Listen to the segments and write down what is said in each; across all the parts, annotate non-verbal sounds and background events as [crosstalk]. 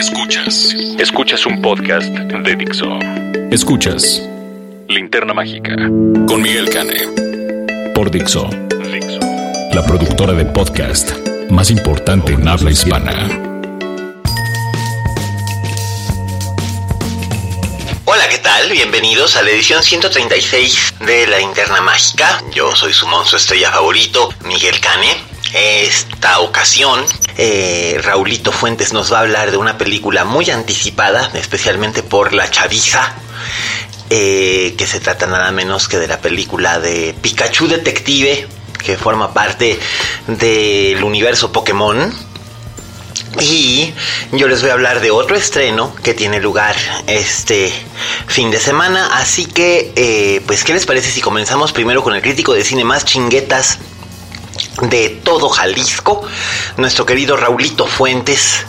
Escuchas. Escuchas un podcast de Dixo. Escuchas Linterna Mágica con Miguel Cane. Por Dixo. Dixo. La productora de podcast más importante en habla hispana. Hola, ¿qué tal? Bienvenidos a la edición 136 de La Interna Mágica. Yo soy su monstruo estrella favorito, Miguel Cane. Esta ocasión, eh, Raulito Fuentes nos va a hablar de una película muy anticipada, especialmente por la chaviza, eh, que se trata nada menos que de la película de Pikachu Detective, que forma parte del universo Pokémon. Y yo les voy a hablar de otro estreno que tiene lugar este fin de semana. Así que, eh, pues, ¿qué les parece si comenzamos primero con el crítico de cine más chinguetas de todo Jalisco? Nuestro querido Raulito Fuentes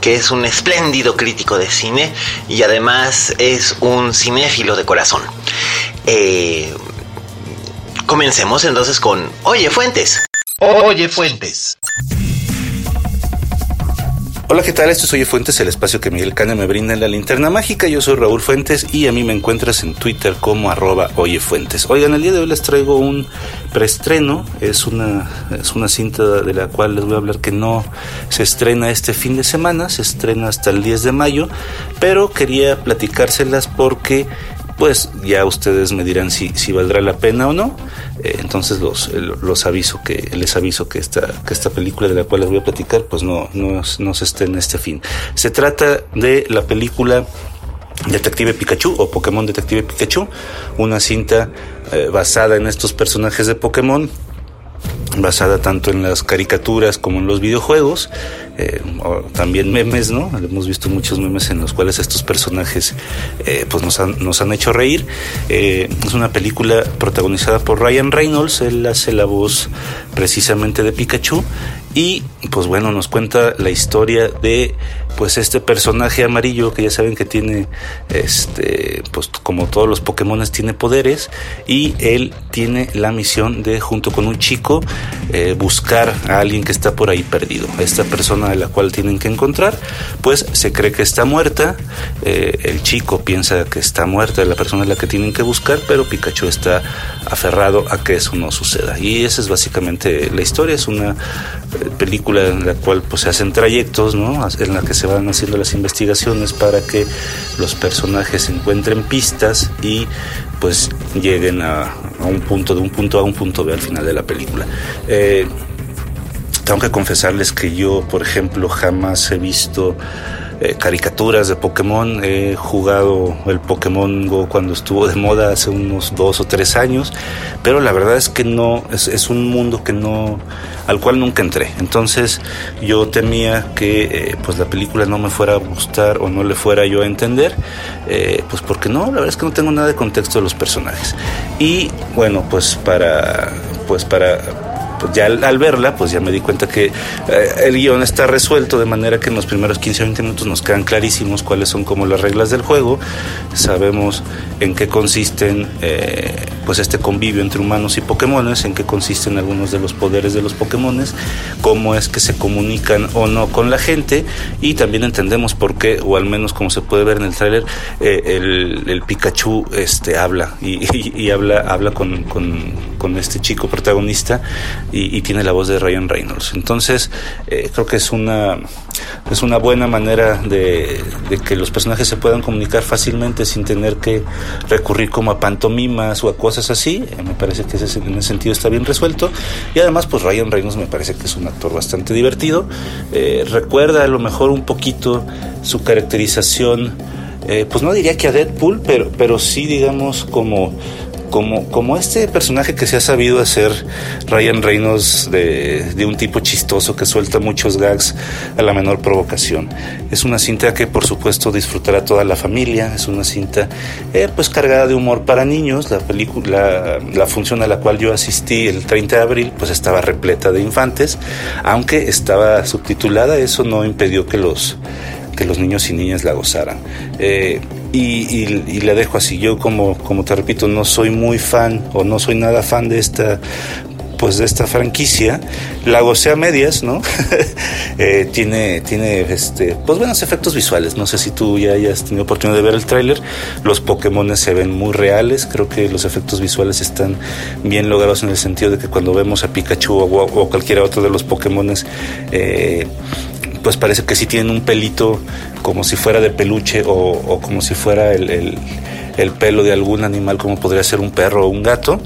que es un espléndido crítico de cine y además es un cinéfilo de corazón. Eh, comencemos entonces con Oye Fuentes. Oye Fuentes. Hola, ¿qué tal? Esto es Oye Fuentes, el espacio que Miguel Cane me brinda en la linterna mágica. Yo soy Raúl Fuentes y a mí me encuentras en Twitter como arroba Oye Fuentes. Oigan, el día de hoy les traigo un preestreno. Es una, es una cinta de la cual les voy a hablar que no se estrena este fin de semana, se estrena hasta el 10 de mayo, pero quería platicárselas porque pues ya ustedes me dirán si, si valdrá la pena o no. Eh, entonces los, los aviso que, les aviso que esta, que esta película de la cual les voy a platicar, pues no, no, no se esté en este fin. Se trata de la película Detective Pikachu o Pokémon Detective Pikachu, una cinta eh, basada en estos personajes de Pokémon basada tanto en las caricaturas como en los videojuegos, eh, también memes, ¿no? Hemos visto muchos memes en los cuales estos personajes eh, pues nos han, nos han hecho reír. Eh, es una película protagonizada por Ryan Reynolds, él hace la voz precisamente de Pikachu y pues bueno, nos cuenta la historia de pues este personaje amarillo que ya saben que tiene este pues como todos los Pokémon tiene poderes y él tiene la misión de junto con un chico eh, buscar a alguien que está por ahí perdido. Esta persona de la cual tienen que encontrar pues se cree que está muerta, eh, el chico piensa que está muerta la persona a la que tienen que buscar, pero Pikachu está aferrado a que eso no suceda. Y esa es básicamente la historia, es una película en la cual pues se hacen trayectos, ¿no? En la que se van haciendo las investigaciones para que los personajes encuentren pistas y pues lleguen a, un punto, de un punto A a un punto B al final de la película. Eh, tengo que confesarles que yo, por ejemplo, jamás he visto eh, caricaturas de Pokémon. He jugado el Pokémon Go cuando estuvo de moda hace unos dos o tres años, pero la verdad es que no, es, un mundo que no, al cual nunca entré. Entonces yo temía que eh, pues la película no me fuera a gustar o no le fuera yo a entender, eh, pues porque no, la verdad es que no tengo nada de contexto de los personajes. Y bueno, pues para, pues para pues ya al, verla, pues ya me di cuenta que eh, el guion está resuelto de manera que en los primeros 15 o 20 minutos nos quedan clarísimos cuáles son como las reglas del juego, sabemos en qué consisten eh, pues este convivio entre humanos y Pokémones, en qué consisten algunos de los poderes de los Pokémones, cómo es que se comunican o no con la gente y también entendemos por qué, o al menos como se puede ver en el tráiler, eh, el, Pikachu este, habla [laughs] y, habla, habla con, con, este chico protagonista y, tiene la voz de Ryan Reynolds. Entonces, eh, creo que es una, es una buena manera de, que los personajes se puedan comunicar fácilmente sin tener que recurrir como a pantomimas o a cosas así. Eh, me parece que ese, en ese sentido está bien resuelto. Y además, pues Ryan Reynolds me parece que es un actor bastante divertido. Eh, recuerda a lo mejor un poquito su caracterización. pues no diría que a Deadpool, pero, pero sí digamos como como, como este personaje que se ha sabido hacer Ryan Reynolds de, de, un tipo chistoso que suelta muchos gags a la menor provocación. Es una cinta que por supuesto disfrutará toda la familia, es una cinta eh, pues cargada de humor para niños, la película, la función a la cual yo asistí el 30 de abril pues estaba repleta de infantes, aunque estaba subtitulada, eso no impidió que los que los niños y niñas la gozaran. Eh, y, y, le dejo así. Yo, como, como te repito, no soy muy fan o no soy nada fan de esta pues de esta franquicia. La gocé a medias no [laughs] eh, tiene tiene este pues buenos efectos visuales. No sé si tú ya hayas tenido oportunidad de ver el tráiler. Los Pokémon se ven muy reales. Creo que los efectos visuales están bien logrados en el sentido de que cuando vemos a Pikachu o, o cualquiera otro de los Pokémon eh, pues parece que sí tienen un pelito como si fuera de peluche o, como si fuera el, pelo de algún animal como podría ser un perro o un gato.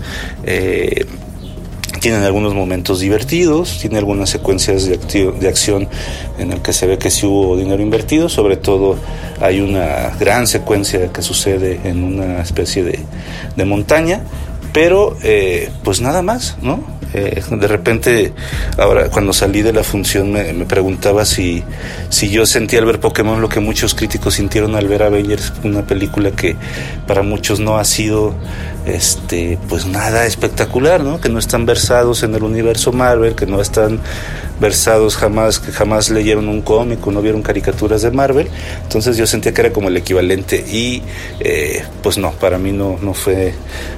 Eh, tienen algunos momentos divertidos, tiene algunas secuencias de, de acción en el que se ve que sí hubo dinero invertido, sobre todo hay una gran secuencia que sucede en una especie de, de montaña, pero eh, pues nada más, ¿no? Eh, de repente, ahora cuando salí de la función me, preguntaba si, si yo sentía al ver Pokémon lo que muchos críticos sintieron al ver Avengers, una película que para muchos no ha sido este pues nada espectacular, ¿no? Que no están versados en el universo Marvel, que no están versados jamás, que jamás leyeron un cómic o no vieron caricaturas de Marvel. Entonces yo sentía que era como el equivalente y eh, pues no, para mí no, no fue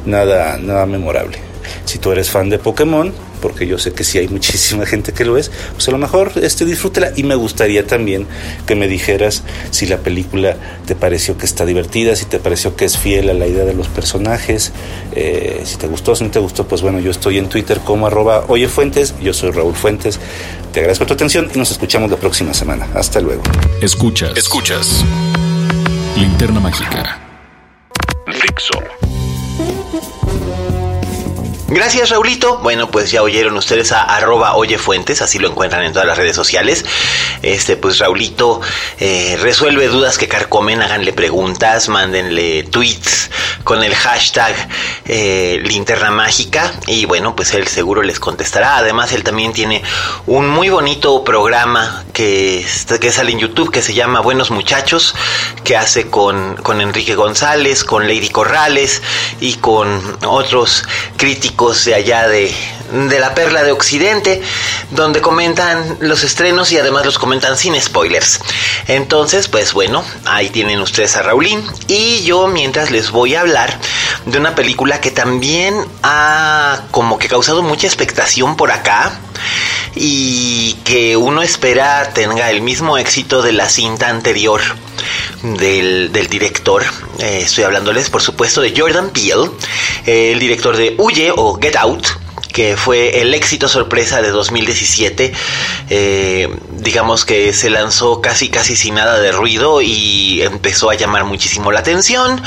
nada, nada memorable. Si tú eres fan de Pokémon, porque yo sé que sí hay muchísima gente que lo es, pues a lo mejor este disfrútela y me gustaría también que me dijeras si la película te pareció que está divertida, si te pareció que es fiel a la idea de los personajes, eh, si te gustó, si no te gustó, pues bueno, yo estoy en Twitter como arroba oyefuentes, yo soy Raúl Fuentes, te agradezco tu atención y nos escuchamos la próxima semana. Hasta luego. Escuchas, escuchas. Linterna Mágica. Fixo. Gracias, Raulito. Bueno, pues ya oyeron ustedes a arroba oyefuentes, así lo encuentran en todas las redes sociales. Este, pues Raulito eh, resuelve dudas que carcomen, háganle preguntas, mándenle tweets con el hashtag eh, linterna mágica y bueno, pues él seguro les contestará. Además, él también tiene un muy bonito programa que, que sale en YouTube que se llama Buenos Muchachos, que hace con, con Enrique González, con Lady Corrales y con otros críticos de allá de, de la Perla de Occidente, donde comentan los estrenos y además los comentan sin spoilers. Entonces, pues bueno, ahí tienen ustedes a Raulín. Y yo mientras les voy a hablar de una película que también ha como que causado mucha expectación por acá y que uno espera tenga el mismo éxito de la cinta anterior del, director. Eh, estoy hablándoles, por supuesto, de Jordan Peele, el director de Huye o Get Out que fue el éxito sorpresa de 2017. Eh, digamos que se lanzó casi casi sin nada de ruido y empezó a llamar muchísimo la atención.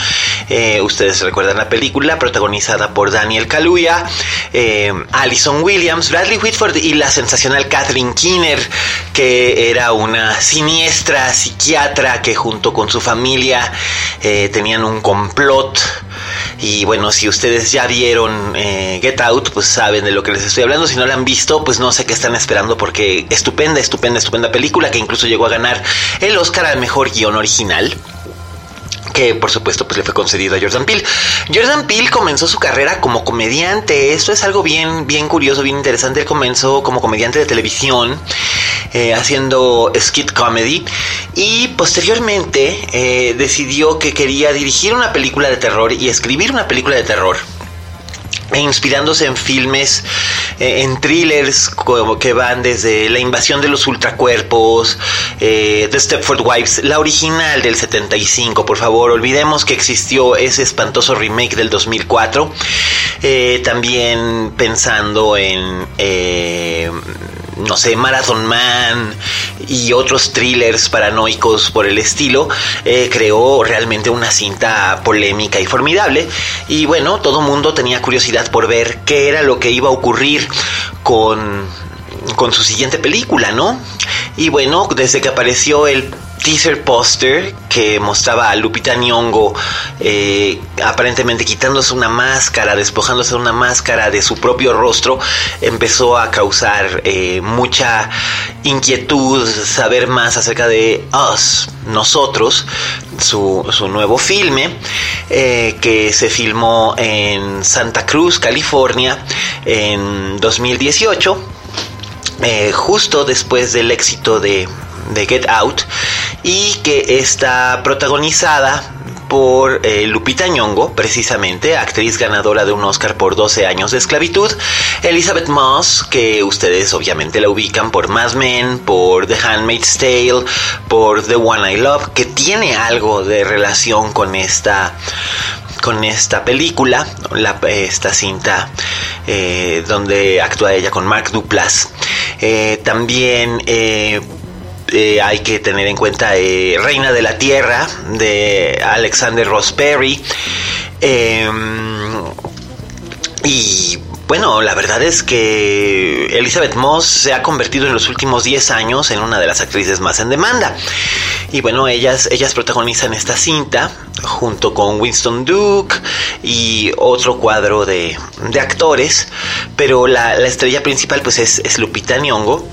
Eh, ustedes recuerdan la película protagonizada por Daniel Kaluuya, eh, Alison Williams, Bradley Whitford y la sensacional Kathleen Keener, que era una siniestra psiquiatra que junto con su familia tenían un complot y bueno, si ustedes ya vieron eh, Get Out, pues saben de lo que les estoy hablando. Si no la han visto, pues no sé qué están esperando porque estupenda, estupenda, estupenda película que incluso llegó a ganar el Oscar al mejor guion original que por supuesto pues le fue concedido a Jordan Peele. Jordan Peele comenzó su carrera como comediante, esto es algo bien, bien curioso, bien interesante, él comenzó como comediante de televisión, eh, haciendo skit comedy y posteriormente eh, decidió que quería dirigir una película de terror y escribir una película de terror e inspirándose en filmes, eh, en thrillers como que van desde La invasión de los ultracuerpos, eh, The Stepford Wives, la original del 75, por favor, olvidemos que existió ese espantoso remake del 2004, eh, también pensando en no sé, Marathon Man y otros thrillers paranoicos por el estilo, eh, creó realmente una cinta polémica y formidable. Y bueno, todo mundo tenía curiosidad por ver qué era lo que iba a ocurrir con, con su siguiente película, ¿no? Y bueno, desde que apareció el teaser poster que mostraba a Lupita Nyong'o eh, aparentemente quitándose una máscara, despojándose de una máscara de su propio rostro, empezó a causar eh, mucha inquietud saber más acerca de Us, nosotros, su, su nuevo filme eh, que se filmó en Santa Cruz, California, en 2018. justo después del éxito de de Get Out y que está protagonizada por eh, Lupita Nyong'o, precisamente, actriz ganadora de un Oscar por 12 años de esclavitud, Elizabeth Moss, que ustedes obviamente la ubican por Mad Men, por The Handmaid's Tale, por The One I Love, que tiene algo de relación con esta con esta película, esta cinta eh, donde actúa ella con Mark Duplass. Eh, también hay que tener en cuenta eh, Reina de la Tierra de Alexander Ross Perry. Em, y bueno, la verdad es que Elizabeth Moss se ha convertido en los últimos 10 años en una de las actrices más en demanda. Y bueno, ellas, ellas protagonizan esta cinta junto con Winston Duke y otro cuadro de, actores, pero la, estrella principal pues es, Lupita Nyong'o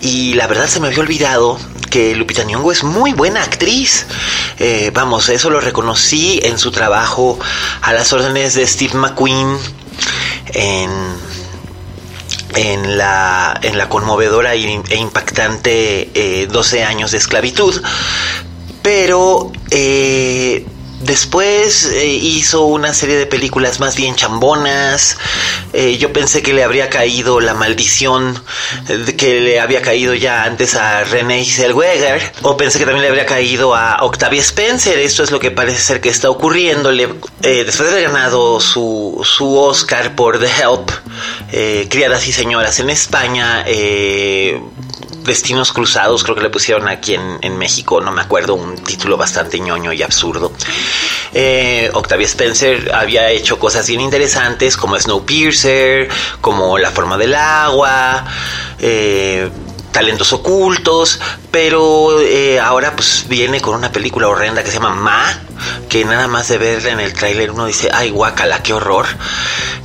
y la verdad se me había olvidado que Lupita Nyong'o es muy buena actriz. Eh, vamos, eso lo reconocí en su trabajo a las órdenes de Steve McQueen en en la, en la conmovedora e impactante 12 eh, años de esclavitud. Pero eh, Después eh, hizo una serie de películas más bien chambonas. Eh, yo pensé que le habría caído la maldición eh, que le había caído ya antes a René Zellweger. O pensé que también le habría caído a Octavia Spencer. Esto es lo que parece ser que está ocurriéndole. después de haber ganado su, su Oscar por The Help, Criadas y Señoras en España, Destinos Cruzados, creo que le pusieron aquí en, México, no me acuerdo, un título bastante ñoño y absurdo. Eh, Octavia Spencer había hecho cosas bien interesantes como Snowpiercer, como La forma del agua, eh, talentos ocultos, pero eh, ahora pues viene con una película horrenda que se llama Ma, que nada más de verla en el tráiler uno dice, ay guacala, qué horror.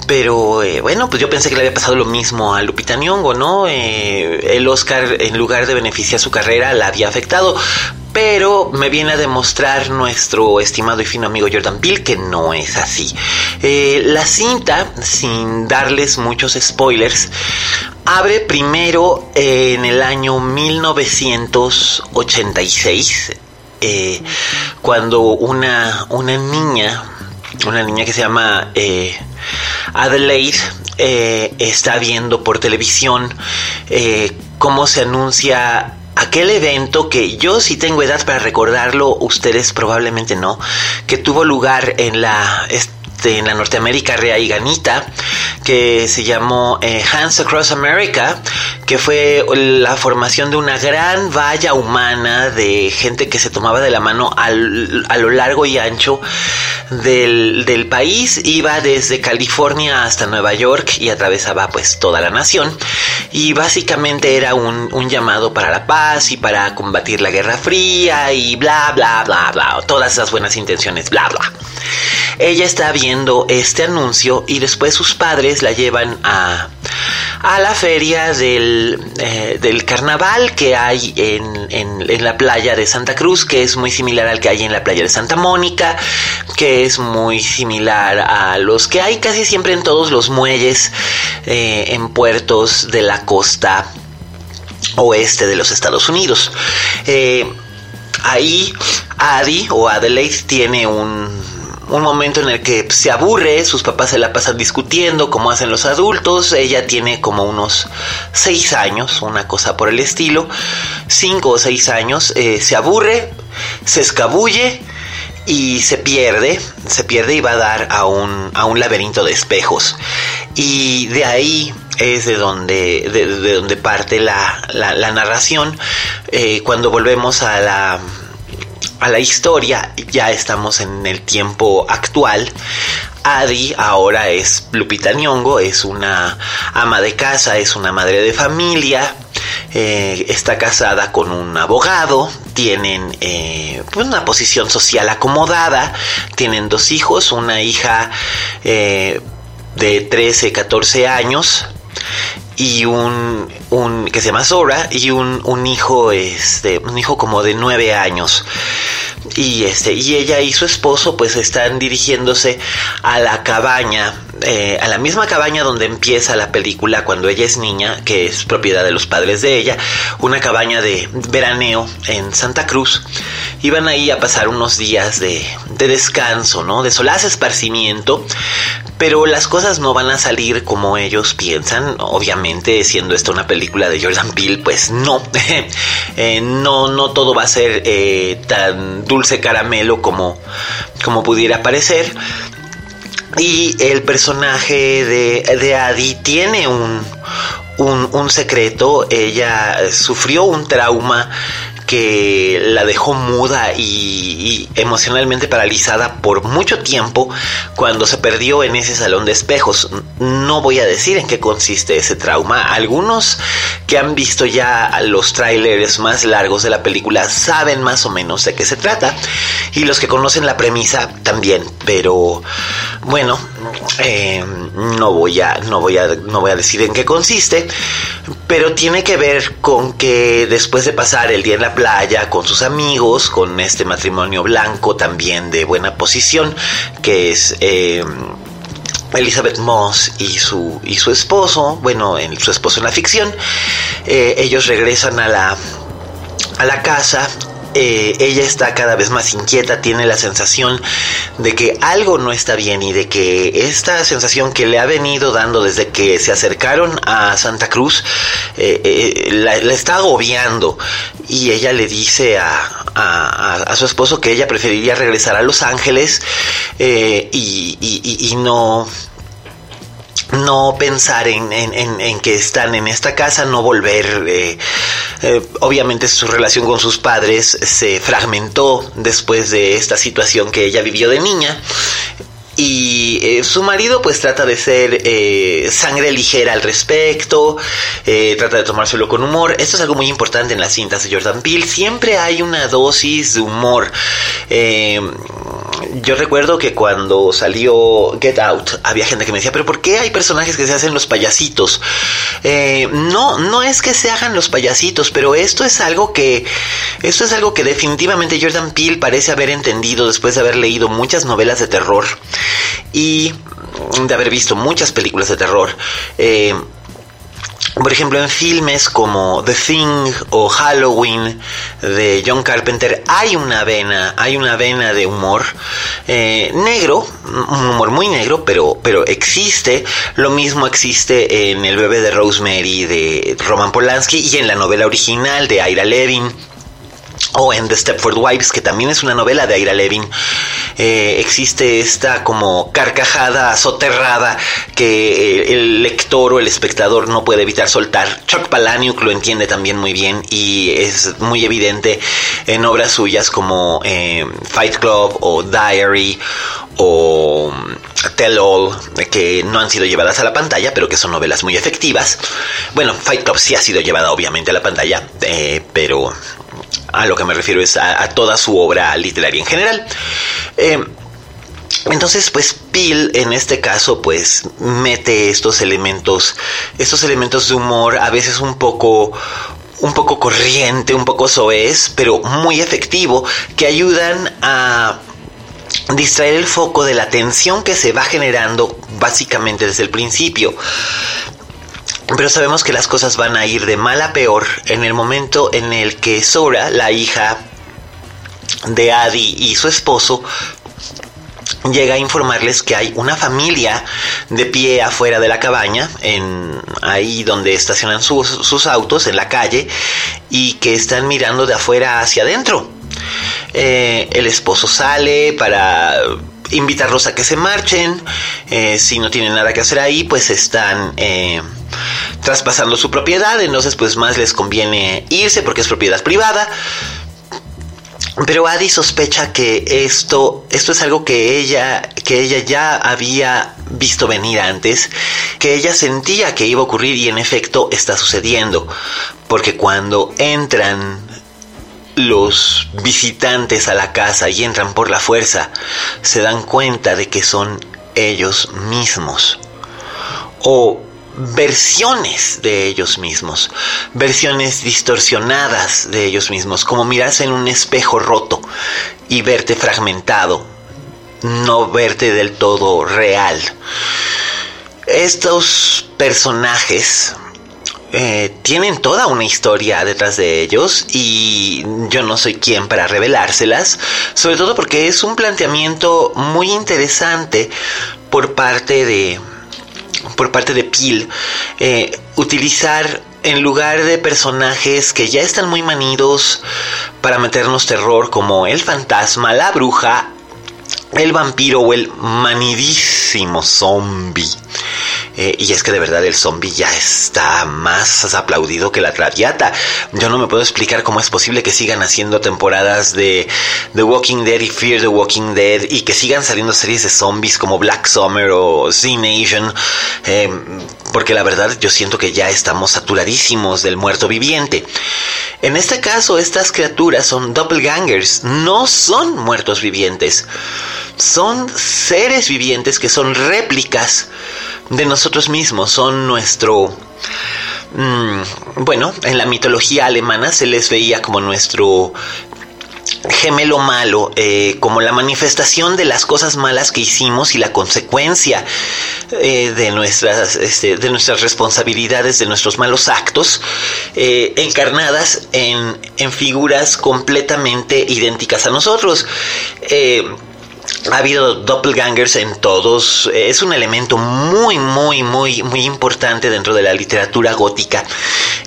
Pero eh, bueno, pues yo pensé que le había pasado lo mismo a Lupita Nyong'o, ¿no? Eh, el Oscar, en lugar de beneficiar su carrera, la había afectado. Pero me viene a demostrar nuestro estimado y fino amigo Jordan Peele que no es así. Eh, la cinta, sin darles muchos spoilers, abre primero en el año 1986, cuando una, una niña, una niña que se llama Adelaide eh, está viendo por televisión eh, cómo se anuncia aquel evento que yo sí tengo edad para recordarlo, ustedes probablemente no, que tuvo lugar en la en la Norteamérica Ganita que se llamó eh, Hands Across America, que fue la formación de una gran valla humana de gente que se tomaba de la mano a lo largo y ancho del, del, país. Iba desde California hasta Nueva York y atravesaba pues toda la nación. Y básicamente era un, un llamado para la paz y para combatir la Guerra Fría y bla, bla, bla, bla. Todas esas buenas intenciones, bla, bla. Ella está este anuncio y después sus padres la llevan a, a la feria del, eh, del carnaval que hay en, en, la playa de Santa Cruz, que es muy similar al que hay en la playa de Santa Mónica, que es muy similar a los que hay casi siempre en todos los muelles eh, en puertos de la costa oeste de los Estados Unidos. Eh, ahí Adi o Adelaide tiene un un momento en el que se aburre, sus papás se la pasan discutiendo como hacen los adultos, ella tiene como unos seis años, una cosa por el estilo, cinco o seis años, eh, se aburre, se escabulle y se pierde, se pierde y va a dar a un, a un laberinto de espejos. Y de ahí es de donde, de, donde parte la, la, narración. Eh, cuando volvemos a la a la historia, ya estamos en el tiempo actual. Adi ahora es Lupita Nyong'o, es una ama de casa, es una madre de familia eh, está casada con un abogado, tienen eh, una posición social acomodada, tienen dos hijos, una hija de 13, 14 años y un, un que se llama Zora y un, un hijo este un hijo como de 9 años y este y ella y su esposo pues están dirigiéndose a la cabaña eh, a la misma cabaña donde empieza la película cuando ella es niña que es propiedad de los padres de ella una cabaña de veraneo en Santa Cruz. Iban ahí a pasar unos días de, de descanso no de solaz esparcimiento pero las cosas no van a salir como ellos piensan. Obviamente siendo esta una película de Jordan Peele pues no. [laughs] Eh, no no todo va a ser eh, tan dulce caramelo como, como pudiera parecer. Y el personaje de, de Adi tiene un, un, un, secreto. Ella sufrió un trauma que la dejó muda y, emocionalmente paralizada por mucho tiempo cuando se perdió en ese salón de espejos. No voy a decir en qué consiste ese trauma. Algunos que han visto ya los trailers más largos de la película saben más o menos de qué se trata y los que conocen la premisa también. Pero bueno, eh, no voy a no voy a no voy a decir en qué consiste, pero tiene que ver con que después de pasar el día en la playa con sus amigos, con este matrimonio blanco también de buena posición, que es eh, Elizabeth Moss y su, y su esposo, bueno, su esposo en la ficción, eh, ellos regresan a la, a la casa eh, ella está cada vez más inquieta, tiene la sensación de que algo no está bien y de que esta sensación que le ha venido dando desde que se acercaron a Santa Cruz eh, eh, la, está agobiando. Y ella le dice a, a, su esposo que ella preferiría regresar a Los Ángeles y, y no no pensar en, en, que están en esta casa, no volver. Eh, eh, obviamente su relación con sus padres se fragmentó después de esta situación que ella vivió de niña y eh, su marido pues trata de ser sangre ligera al respecto, trata de tomárselo con humor. Esto es algo muy importante en las cintas de Jordan Peele. Siempre hay una dosis de humor. Yo recuerdo que cuando salió Get Out había gente que me decía, pero ¿por qué hay personajes que se hacen los payasitos? no, no es que se hagan los payasitos, pero esto es algo que, esto es algo que definitivamente Jordan Peele parece haber entendido después de haber leído muchas novelas de terror y de haber visto muchas películas de terror. Eh, por ejemplo, en filmes como The Thing o Halloween de John Carpenter hay una vena, hay una vena de humor eh, negro, un humor muy negro, pero, pero existe. Lo mismo existe en El bebé de Rosemary de Roman Polanski y en la novela original de Ira Levin o en The Stepford Wives, que también es una novela de Ira Levin, eh, existe esta como carcajada soterrada que eh, el lector o el espectador no puede evitar soltar. Chuck Palahniuk lo entiende también muy bien y es muy evidente en obras suyas como eh, Fight Club o Diary o mm, Tell All, que no han sido llevadas a la pantalla, pero que son novelas muy efectivas. Bueno, Fight Club sí ha sido llevada obviamente a la pantalla, pero a lo que me refiero es a, toda su obra literaria en general. Eh, entonces, pues Peel en este caso, pues mete estos elementos, estos elementos de humor, a veces un poco, un poco corriente, un poco soez, pero muy efectivo, que ayudan a distraer el foco de la tensión que se va generando básicamente desde el principio. Pero sabemos que las cosas van a ir de mal a peor en el momento en el que Sora, la hija de Adi y su esposo, llega a informarles que hay una familia de pie afuera de la cabaña, en ahí donde estacionan sus, autos, en la calle, y que están mirando de afuera hacia adentro. Eh, el esposo sale para invitarlos a que se marchen. Eh, si no tienen nada que hacer ahí, pues están eh, traspasando su propiedad. Entonces, pues más les conviene irse porque es propiedad privada. pero Adi sospecha que esto, esto es algo que ella, que ella ya había visto venir antes, que ella sentía que iba a ocurrir y en efecto está sucediendo, porque cuando entran los visitantes a la casa y entran por la fuerza, se dan cuenta de que son ellos mismos. O versiones de ellos mismos, versiones distorsionadas de ellos mismos, como mirarse en un espejo roto y verte fragmentado, no verte del todo real. Estos personajes eh, tienen toda una historia detrás de ellos y yo no soy quien para revelárselas, sobre todo porque es un planteamiento muy interesante por parte de por parte de Peel eh, utilizar en lugar de personajes que ya están muy manidos para meternos terror como el fantasma, la bruja, el vampiro o el manidísimo zombie. Eh, y es que de verdad el zombie ya está más aplaudido que la traviata. Yo no me puedo explicar cómo es posible que sigan haciendo temporadas de The Walking Dead y Fear the Walking Dead y que sigan saliendo series de zombies como Black Summer o Z Nation. Eh, porque la verdad yo siento que ya estamos saturadísimos del muerto viviente. En este caso, estas criaturas son doppelgangers, no son muertos vivientes. Son seres vivientes que son réplicas de nosotros mismos, son nuestro... Mm, bueno, en la mitología alemana se les veía como nuestro gemelo malo, eh, como la manifestación de las cosas malas que hicimos y la consecuencia eh, de, nuestras, este, de nuestras responsabilidades, de nuestros malos actos, eh, encarnadas en, en, figuras completamente idénticas a nosotros ha habido doppelgangers en todos. Es un elemento muy, muy, muy, muy importante dentro de la literatura gótica.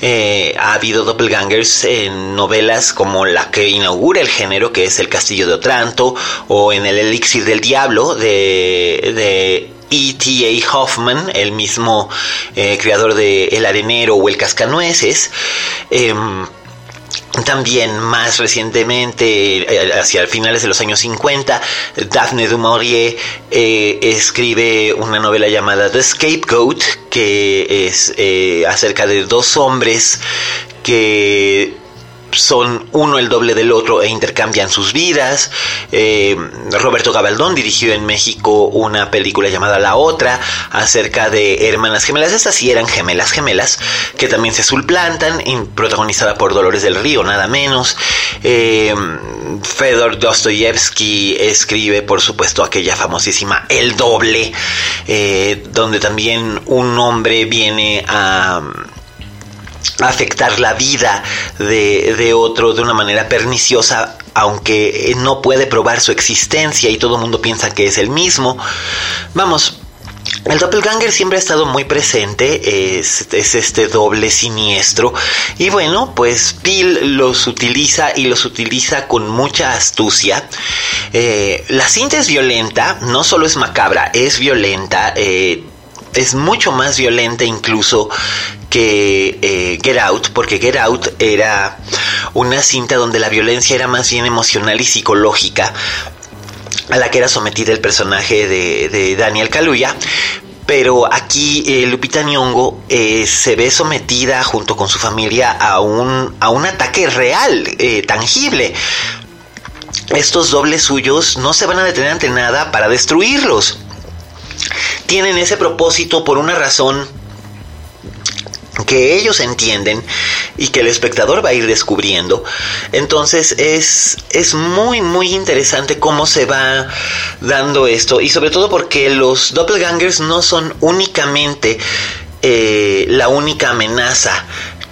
Eh, ha habido doppelgangers en novelas como la que inaugura el género, que es El Castillo de Otranto, o en El Elixir del Diablo de, de E.T.A. Hoffman, el mismo eh, creador de El Arenero o El Cascanueces. Em, también más recientemente, eh, hacia finales de los años 50, Daphne du Maurier eh, escribe una novela llamada The Scapegoat, que es eh, acerca de dos hombres que son uno el doble del otro e intercambian sus vidas. Eh, Roberto Gabaldón dirigió en México una película llamada La Otra acerca de hermanas gemelas. Estas sí eran gemelas gemelas que también se suplantan, protagonizada por Dolores del Río, nada menos. Eh, Fedor Dostoyevsky escribe, por supuesto, aquella famosísima El Doble, eh, donde también un hombre viene a afectar la vida de, de, otro de una manera perniciosa, aunque no puede probar su existencia y todo el mundo piensa que es el mismo. Vamos, el doppelganger siempre ha estado muy presente, es, este doble siniestro y bueno, pues Bill los utiliza y los utiliza con mucha astucia. Eh, la cinta es violenta, no solo es macabra, es violenta. Eh, es mucho más violenta incluso que eh, Get Out, porque Get Out era una cinta donde la violencia era más bien emocional y psicológica a la que era sometida el personaje de, Daniel Kaluuya. Pero aquí eh, Lupita Nyong'o eh, se ve sometida junto con su familia a un, a un ataque real, tangible. Estos dobles suyos no se van a detener ante nada para destruirlos tienen ese propósito por una razón que ellos entienden y que el espectador va a ir descubriendo. Entonces es, es muy muy interesante cómo se va dando esto y sobre todo porque los doppelgangers no son únicamente eh, la única amenaza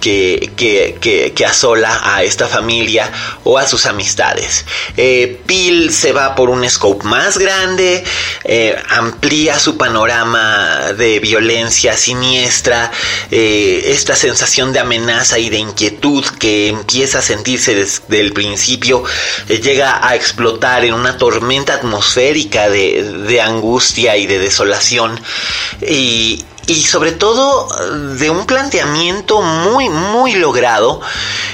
que, que, asola a esta familia o a sus amistades. Eh, Bill se va por un scope más grande, eh, amplía su panorama de violencia siniestra, eh, esta sensación de amenaza y de inquietud que empieza a sentirse desde el principio, llega a explotar en una tormenta atmosférica de, de angustia y de desolación. Y, y sobre todo de un planteamiento muy, muy logrado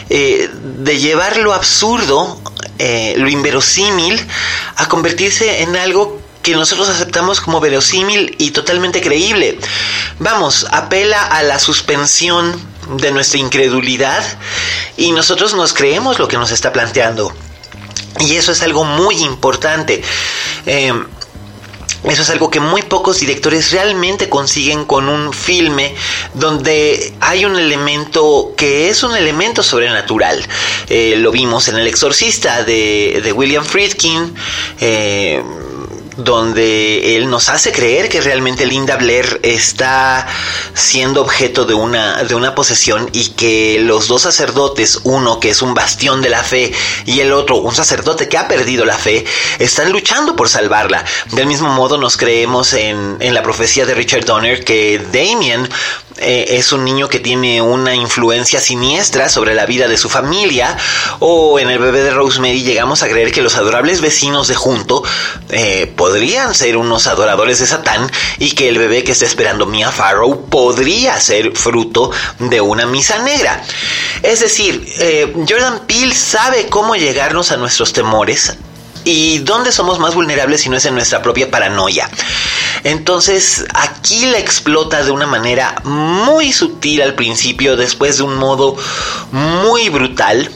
eh, de llevar lo absurdo eh, lo inverosímil a convertirse en algo que nosotros aceptamos como verosímil y totalmente creíble. Vamos, apela a la suspensión de nuestra incredulidad y nosotros nos creemos lo que nos está planteando. Y eso es algo muy importante. Eh, eso es algo que muy pocos directores realmente consiguen con un filme donde hay un elemento que es un elemento sobrenatural. Eh, lo vimos en El Exorcista de, de William Friedkin. Eh, donde él nos hace creer que realmente Linda Blair está siendo objeto de una, de una posesión y que los dos sacerdotes, uno que es un bastión de la fe y el otro un sacerdote que ha perdido la fe, están luchando por salvarla. Del mismo modo nos creemos en, en la profecía de Richard Donner que Damien eh, es un niño que tiene una influencia siniestra sobre la vida de su familia, o en el bebé de Rosemary llegamos a creer que los adorables vecinos de junto eh, podrían ser unos adoradores de Satán y que el bebé que está esperando Mia Farrow podría ser fruto de una misa negra. Es decir, eh, Jordan Peele sabe cómo llegarnos a nuestros temores, ¿Y dónde somos más vulnerables si no es en nuestra propia paranoia? Entonces aquí la explota de una manera muy sutil al principio, después de un modo muy brutal.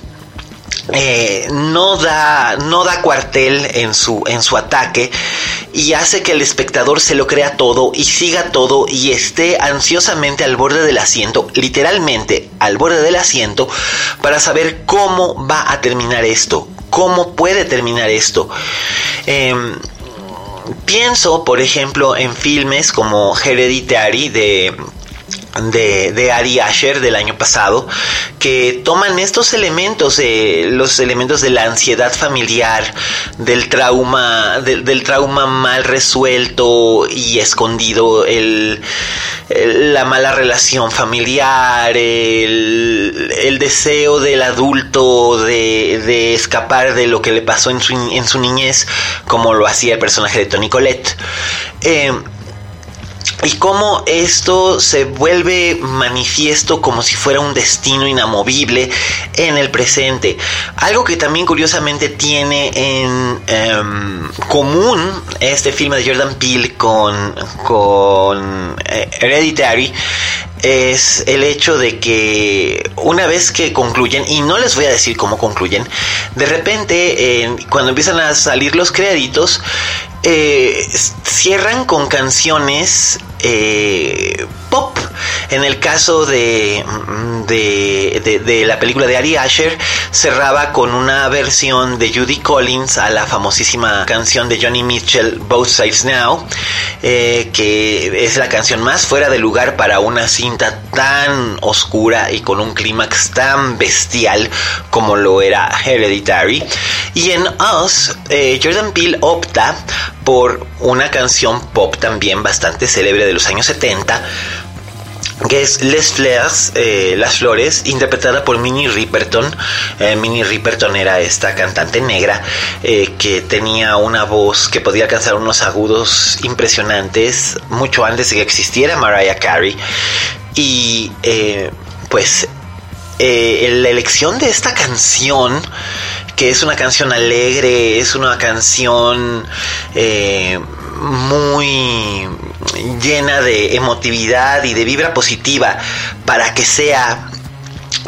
Eh, no da no da cuartel en su en su ataque y hace que el espectador se lo crea todo y siga todo y esté ansiosamente al borde del asiento literalmente al borde del asiento para saber cómo va a terminar esto cómo puede terminar esto. Em, pienso, por ejemplo, en filmes como Hereditary de de, de, Ari Asher del año pasado, que toman estos elementos, eh, los elementos de la ansiedad familiar, del trauma, del trauma mal resuelto y escondido, el, la mala relación familiar, el, el deseo del adulto de, de, escapar de lo que le pasó en su, en su niñez, como lo hacía el personaje de Tony Colette. Eh, y cómo esto se vuelve manifiesto como si fuera un destino inamovible en el presente. Algo que también curiosamente tiene en em, común este filme de Jordan Peele con, con eh, Hereditary es el hecho de que una vez que concluyen, y no les voy a decir cómo concluyen, de repente cuando empiezan a salir los créditos, eh, cierran con canciones eh, pop. En el caso de, de, de, la película de Ari Asher, cerraba con una versión de Judy Collins a la famosísima canción de Johnny Mitchell, Both Sides Now, eh, que es la canción más fuera de lugar para una cinta tan oscura y con un clímax tan bestial como lo era Hereditary. Y en Us, eh, Jordan Peele opta por una canción pop también bastante célebre de los años 70 que es Les Fleurs, eh, Las Flores, interpretada por Minnie Riperton. Eh, Minnie Riperton era esta cantante negra eh, que tenía una voz que podía alcanzar unos agudos impresionantes mucho antes de que existiera Mariah Carey. Y pues la elección de esta canción que es una canción alegre, es una canción eh, muy llena de emotividad y de vibra positiva para que sea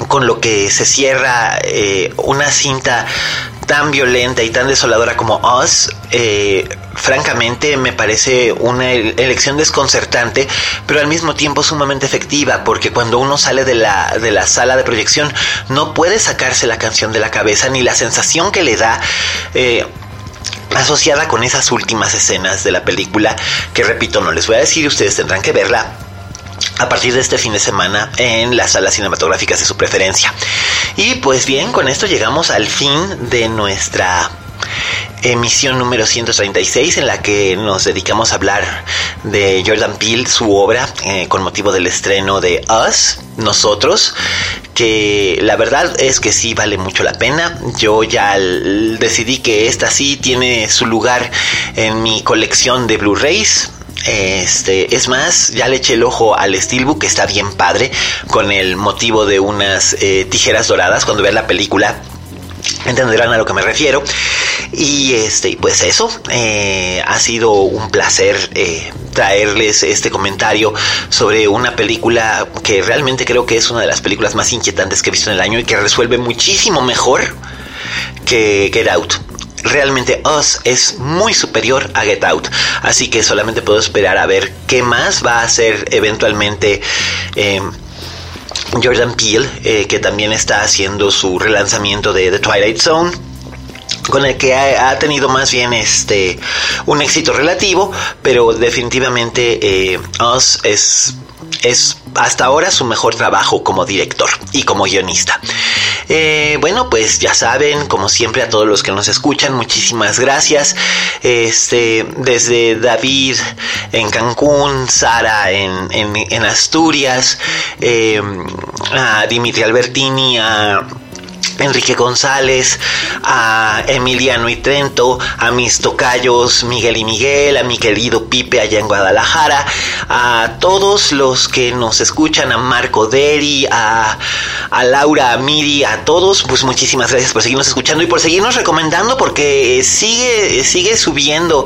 con lo que se cierra eh, una cinta tan violenta y tan desoladora como Us, eh, francamente me parece una elección desconcertante, pero al mismo tiempo sumamente efectiva, porque cuando uno sale de la, de la sala de proyección no puede sacarse la canción de la cabeza ni la sensación que le da. Eh, asociada con esas últimas escenas de la película que repito no les voy a decir ustedes tendrán que verla a partir de este fin de semana en las salas cinematográficas de su preferencia. Y pues bien, con esto llegamos al fin de nuestra emisión número 136 en la que nos dedicamos a hablar de Jordan Peele, su obra, eh, con motivo del estreno de Us, nosotros, que la verdad es que sí vale mucho la pena. Yo ya decidí que esta sí tiene su lugar en mi colección de Blu-rays. Este, es más, ya le eché el ojo al Steelbook, que está bien padre, con el motivo de unas eh, tijeras doradas. Cuando veas la película, entenderán a lo que me refiero. Y este, pues eso, eh, ha sido un placer eh, traerles este comentario sobre una película que realmente creo que es una de las películas más inquietantes que he visto en el año y que resuelve muchísimo mejor que Get Out realmente Us es muy superior a Get Out. Así que solamente puedo esperar a ver qué más va a hacer eventualmente. Eh, Jordan Peele, eh, que también está haciendo su relanzamiento de The Twilight Zone con el que ha, tenido más bien este un éxito relativo, pero definitivamente eh, Us es es hasta ahora su mejor trabajo como director y como guionista. Eh, bueno, pues ya saben, como siempre a todos los que nos escuchan, muchísimas gracias. Este, desde David en Cancún, Sara en, en, Asturias, eh, a Dimitri Albertini, a Enrique González, a Emiliano y Trento, a mis tocayos Miguel y Miguel, a mi querido Pipe allá en Guadalajara, a todos los que nos escuchan, a Marco Deri, a, a Laura, a Miri, a todos, pues muchísimas gracias por seguirnos escuchando y por seguirnos recomendando porque sigue, sigue subiendo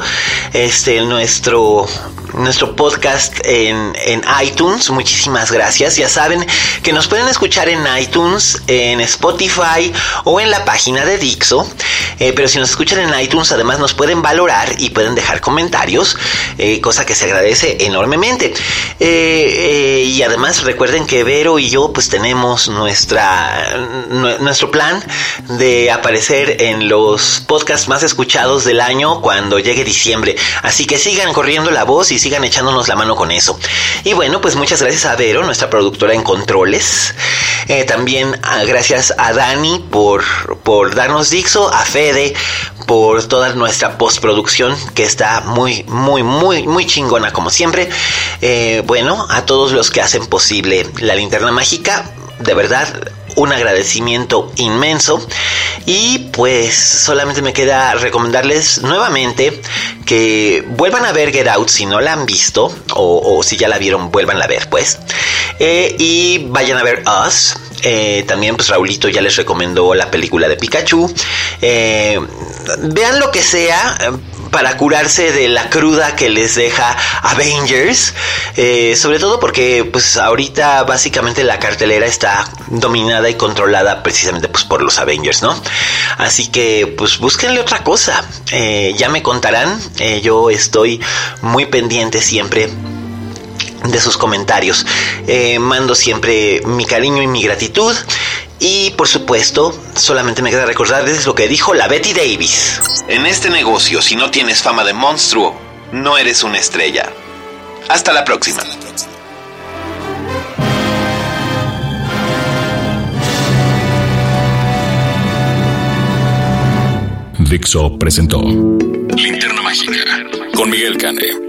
este nuestro nuestro podcast en, en, iTunes. Muchísimas gracias. Ya saben que nos pueden escuchar en iTunes, en Spotify o en la página de Dixo. Eh, pero si nos escuchan en iTunes, además nos pueden valorar y pueden dejar comentarios, eh, cosa que se agradece enormemente. Eh, y además recuerden que Vero y yo pues tenemos nuestra, nuestro plan de aparecer en los podcasts más escuchados del año cuando llegue diciembre. Así que sigan corriendo la voz y sigan echándonos la mano con eso. Y bueno, pues muchas gracias a Vero, nuestra productora en controles. Eh, también ah, gracias a Dani por, por darnos Dixo, a Fede por toda nuestra postproducción que está muy, muy, muy, muy chingona como siempre. Eh, bueno, a todos los que hacen posible la linterna mágica, de verdad, un agradecimiento inmenso. Y pues solamente me queda recomendarles nuevamente que vuelvan a ver Get Out si no la han visto, o, si ya la vieron, vuelvan a ver, pues. Eh, y vayan a ver Us. Eh, también, pues Raulito ya les recomendó la película de Pikachu. Eh, vean lo que sea para curarse de la cruda que les deja Avengers. Eh, sobre todo porque pues ahorita básicamente la cartelera está dominada y controlada precisamente pues por los Avengers, ¿no? Así que pues búsquenle otra cosa. Eh, ya me contarán. Eh, yo estoy muy pendiente siempre de sus comentarios. mando siempre mi cariño y mi gratitud. Y por supuesto, solamente me queda recordarles lo que dijo la Betty Davis. En este negocio, si no tienes fama de monstruo, no eres una estrella. Hasta la próxima. Dixo presentó Linterna Mágica con Miguel Cane.